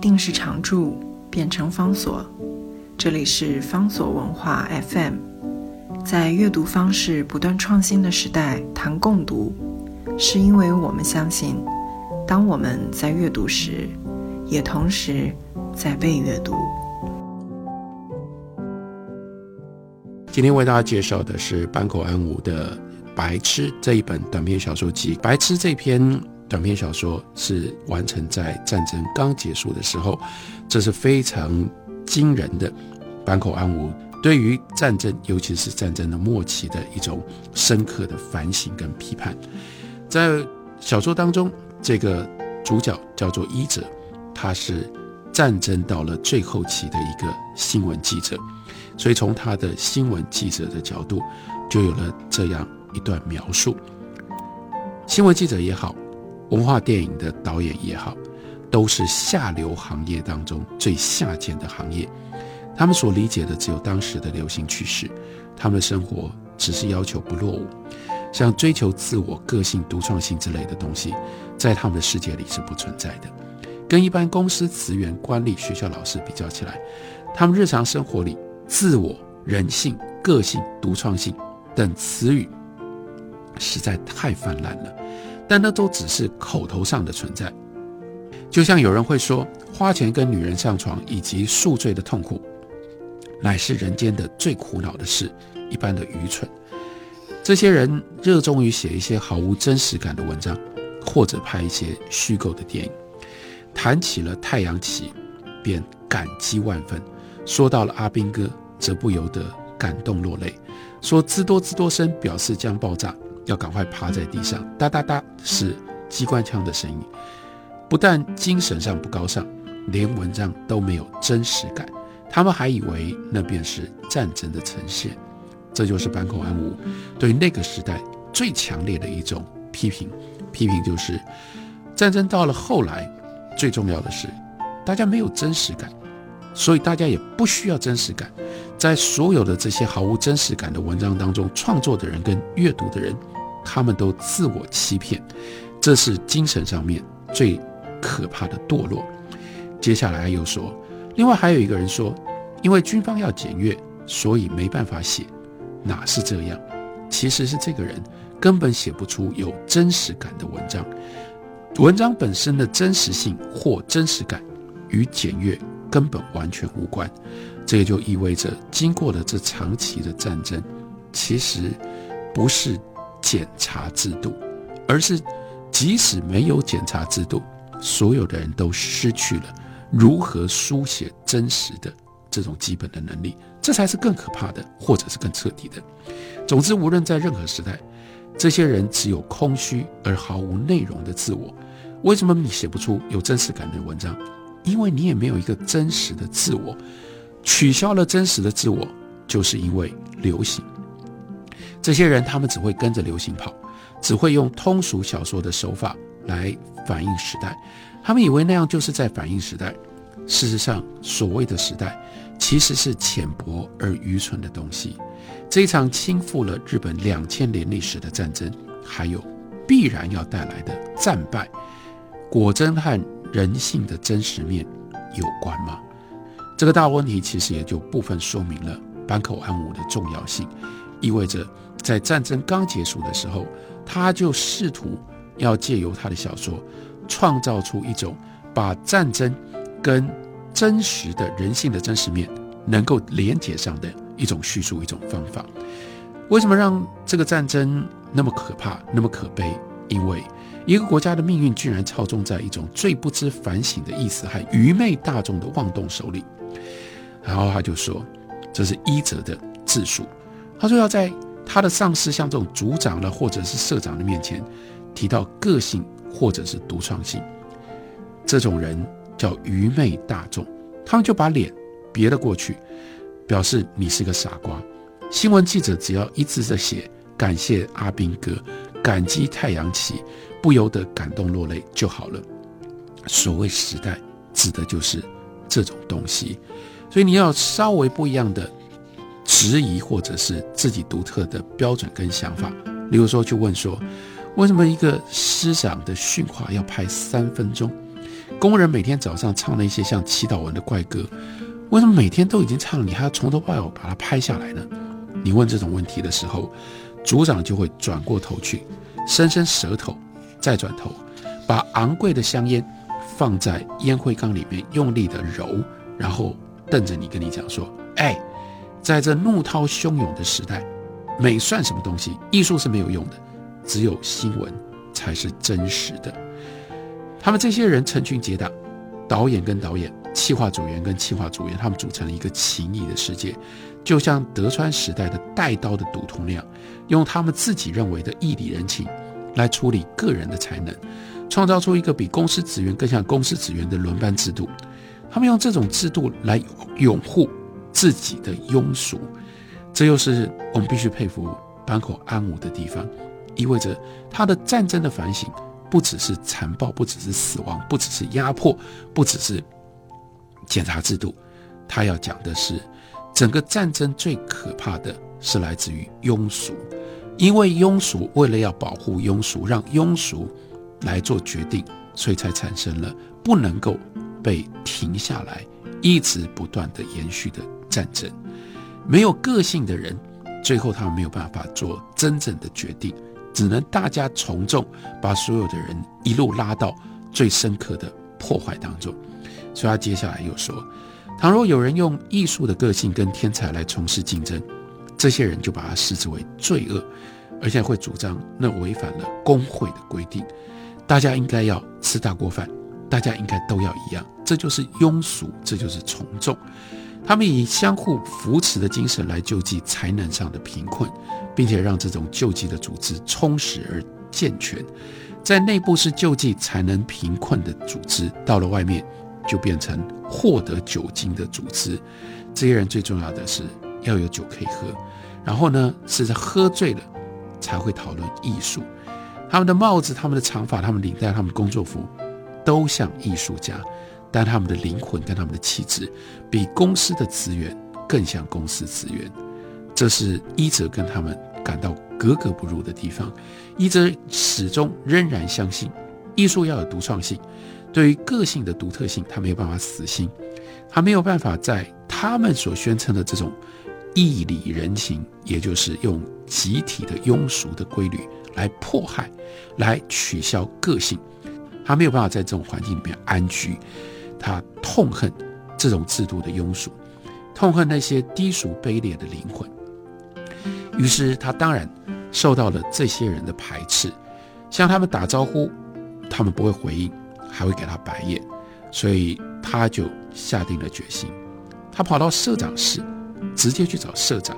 定是常驻，变成方所。这里是方所文化 FM。在阅读方式不断创新的时代，谈共读，是因为我们相信，当我们在阅读时，也同时在被阅读。今天为大家介绍的是坂口安吾的《白痴》这一本短篇小说集。《白痴》这篇短篇小说是完成在战争刚结束的时候，这是非常惊人的。坂口安吾对于战争，尤其是战争的末期的一种深刻的反省跟批判。在小说当中，这个主角叫做伊者，他是战争到了最后期的一个新闻记者。所以从他的新闻记者的角度，就有了这样一段描述：新闻记者也好，文化电影的导演也好，都是下流行业当中最下贱的行业。他们所理解的只有当时的流行趋势，他们的生活只是要求不落伍，像追求自我、个性、独创性之类的东西，在他们的世界里是不存在的。跟一般公司职员、官吏、学校老师比较起来，他们日常生活里。自我、人性、个性、独创性等词语实在太泛滥了，但那都只是口头上的存在。就像有人会说，花钱跟女人上床以及宿醉的痛苦，乃是人间的最苦恼的事，一般的愚蠢。这些人热衷于写一些毫无真实感的文章，或者拍一些虚构的电影。谈起了太阳旗，便感激万分。说到了阿兵哥，则不由得感动落泪，说滋多滋多声表示将爆炸，要赶快趴在地上，哒哒哒是机关枪的声音。不但精神上不高尚，连文章都没有真实感。他们还以为那便是战争的呈现。这就是坂口安吾对那个时代最强烈的一种批评。批评就是战争到了后来，最重要的是大家没有真实感。所以大家也不需要真实感，在所有的这些毫无真实感的文章当中，创作的人跟阅读的人，他们都自我欺骗，这是精神上面最可怕的堕落。接下来又说，另外还有一个人说，因为军方要检阅，所以没办法写，哪是这样？其实是这个人根本写不出有真实感的文章，文章本身的真实性或真实感与检阅。根本完全无关，这也就意味着，经过了这长期的战争，其实不是检查制度，而是即使没有检查制度，所有的人都失去了如何书写真实的这种基本的能力，这才是更可怕的，或者是更彻底的。总之，无论在任何时代，这些人只有空虚而毫无内容的自我。为什么你写不出有真实感的文章？因为你也没有一个真实的自我，取消了真实的自我，就是因为流行。这些人他们只会跟着流行跑，只会用通俗小说的手法来反映时代。他们以为那样就是在反映时代。事实上，所谓的时代其实是浅薄而愚蠢的东西。这一场倾覆了日本两千年历史的战争，还有必然要带来的战败，果真和。人性的真实面有关吗？这个大问题其实也就部分说明了坂口安吾的重要性，意味着在战争刚结束的时候，他就试图要借由他的小说，创造出一种把战争跟真实的人性的真实面能够连接上的一种叙述一种方法。为什么让这个战争那么可怕，那么可悲？因为一个国家的命运居然操纵在一种最不知反省的意思和愚昧大众的妄动手里，然后他就说，这是医者的自述。他说要在他的上司像这种组长的或者是社长的面前提到个性或者是独创性，这种人叫愚昧大众，他们就把脸别了过去，表示你是个傻瓜。新闻记者只要一直在写感谢阿兵哥。感激太阳旗，不由得感动落泪就好了。所谓时代，指的就是这种东西。所以你要稍微不一样的质疑，或者是自己独特的标准跟想法。例如说，去问说，为什么一个师长的训话要拍三分钟？工人每天早上唱那些像祈祷文的怪歌，为什么每天都已经唱，你还要从头到尾把它拍下来呢？你问这种问题的时候，组长就会转过头去，伸伸舌头，再转头，把昂贵的香烟放在烟灰缸里面，用力的揉，然后瞪着你跟你讲说：“哎，在这怒涛汹涌的时代，美算什么东西？艺术是没有用的，只有新闻才是真实的。”他们这些人成群结党，导演跟导演，企划组员跟企划组员，他们组成了一个情谊的世界。就像德川时代的带刀的赌徒那样，用他们自己认为的义理人情来处理个人的才能，创造出一个比公司职员更像公司职员的轮班制度。他们用这种制度来拥护自己的庸俗，这又是我们必须佩服坂口安吾的地方，意味着他的战争的反省不只是残暴，不只是死亡，不只是压迫，不只是检查制度，他要讲的是。整个战争最可怕的是来自于庸俗，因为庸俗为了要保护庸俗，让庸俗来做决定，所以才产生了不能够被停下来、一直不断的延续的战争。没有个性的人，最后他们没有办法做真正的决定，只能大家从众，把所有的人一路拉到最深刻的破坏当中。所以他接下来又说。倘若有人用艺术的个性跟天才来从事竞争，这些人就把他视之为罪恶，而且会主张那违反了工会的规定。大家应该要吃大锅饭，大家应该都要一样，这就是庸俗，这就是从众。他们以相互扶持的精神来救济才能上的贫困，并且让这种救济的组织充实而健全。在内部是救济才能贫困的组织，到了外面。就变成获得酒精的组织。这些人最重要的是要有酒可以喝，然后呢，是在喝醉了才会讨论艺术。他们的帽子、他们的长发、他们领带、他们工作服，都像艺术家，但他们的灵魂跟他们的气质，比公司的资源更像公司资源。这是伊泽跟他们感到格格不入的地方。伊泽始终仍然相信，艺术要有独创性。对于个性的独特性，他没有办法死心，他没有办法在他们所宣称的这种义理人情，也就是用集体的庸俗的规律来迫害、来取消个性，他没有办法在这种环境里面安居，他痛恨这种制度的庸俗，痛恨那些低俗卑劣的灵魂，于是他当然受到了这些人的排斥，向他们打招呼，他们不会回应。还会给他白眼，所以他就下定了决心。他跑到社长室，直接去找社长，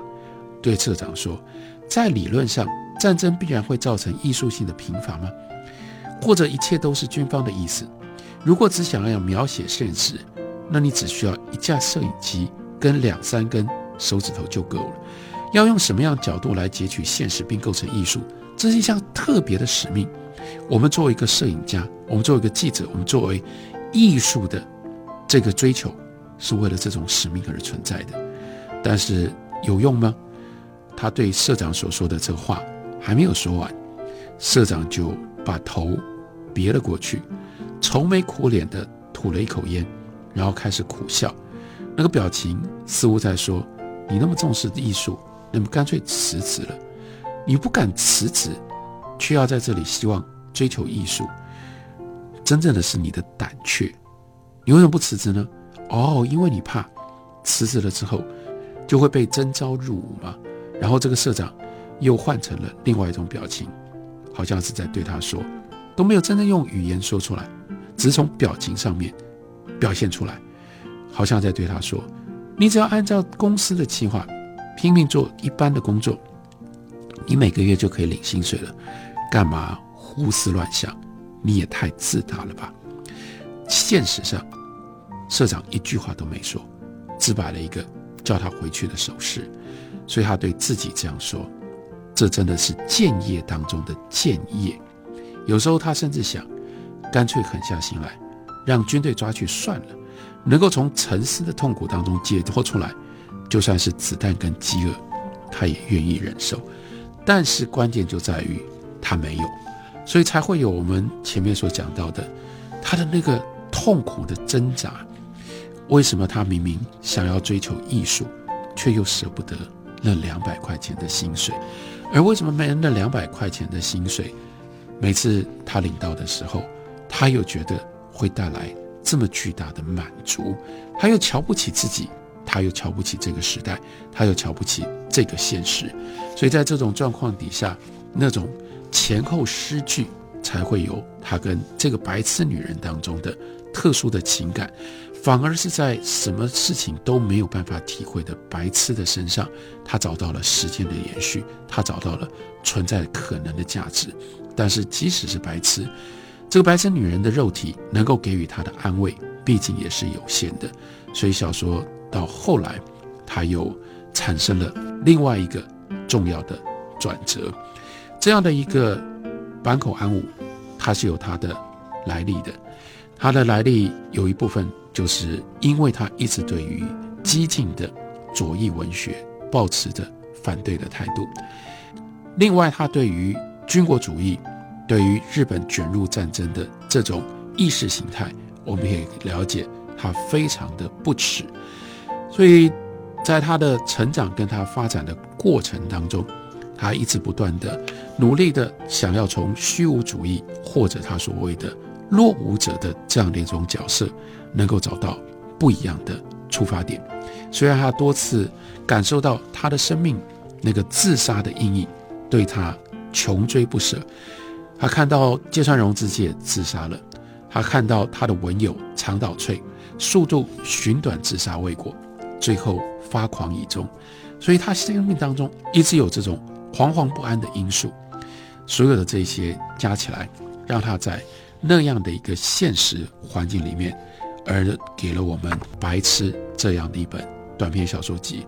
对社长说：“在理论上，战争必然会造成艺术性的贫乏吗？或者一切都是军方的意思？如果只想要描写现实，那你只需要一架摄影机跟两三根手指头就够了。要用什么样角度来截取现实并构成艺术？这是一项特别的使命。”我们作为一个摄影家，我们作为一个记者，我们作为艺术的这个追求，是为了这种使命而存在的。但是有用吗？他对社长所说的这话还没有说完，社长就把头别了过去，愁眉苦脸的吐了一口烟，然后开始苦笑，那个表情似乎在说：“你那么重视艺术，那么干脆辞职了。你不敢辞职，却要在这里希望。”追求艺术，真正的是你的胆怯。你为什么不辞职呢？哦，因为你怕辞职了之后就会被征召入伍嘛。然后这个社长又换成了另外一种表情，好像是在对他说，都没有真正用语言说出来，只是从表情上面表现出来，好像在对他说，你只要按照公司的计划拼命做一般的工作，你每个月就可以领薪水了，干嘛？胡思乱想，你也太自大了吧！现实上，社长一句话都没说，只摆了一个叫他回去的手势，所以他对自己这样说：“这真的是建业当中的建业。”有时候他甚至想，干脆狠下心来，让军队抓去算了，能够从沉思的痛苦当中解脱出来，就算是子弹跟饥饿，他也愿意忍受。但是关键就在于他没有。所以才会有我们前面所讲到的，他的那个痛苦的挣扎。为什么他明明想要追求艺术，却又舍不得那两百块钱的薪水？而为什么没人那两百块钱的薪水，每次他领到的时候，他又觉得会带来这么巨大的满足？他又瞧不起自己，他又瞧不起这个时代，他又瞧不起这个现实。所以在这种状况底下，那种前后失据，才会有他跟这个白痴女人当中的特殊的情感。反而是在什么事情都没有办法体会的白痴的身上，他找到了时间的延续，他找到了存在可能的价值。但是即使是白痴，这个白痴女人的肉体能够给予他的安慰，毕竟也是有限的。所以小说到后来，他又产生了另外一个重要的转折。这样的一个坂口安吾，他是有他的来历的。他的来历有一部分。就是因为他一直对于激进的左翼文学保持着反对的态度。另外，他对于军国主义、对于日本卷入战争的这种意识形态，我们也了解，他非常的不耻。所以，在他的成长跟他发展的过程当中，他一直不断的努力的想要从虚无主义或者他所谓的落伍者的这样的一种角色。能够找到不一样的出发点，虽然他多次感受到他的生命那个自杀的阴影对他穷追不舍，他看到芥川荣之介自杀了，他看到他的文友长岛翠速度寻短自杀未果，最后发狂以终，所以他生命当中一直有这种惶惶不安的因素，所有的这些加起来，让他在那样的一个现实环境里面。而给了我们《白痴》这样的一本短篇小说集。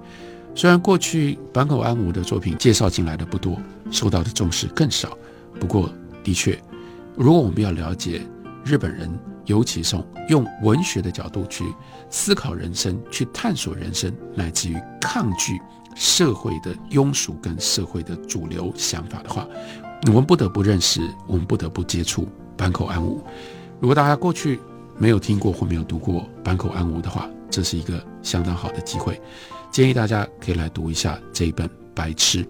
虽然过去坂口安吾的作品介绍进来的不多，受到的重视更少，不过的确，如果我们要了解日本人，尤其是用文学的角度去思考人生、去探索人生，乃至于抗拒社会的庸俗跟社会的主流想法的话，我们不得不认识，我们不得不接触坂口安吾。如果大家过去，没有听过或没有读过坂口安吾的话，这是一个相当好的机会，建议大家可以来读一下这一本《白痴》。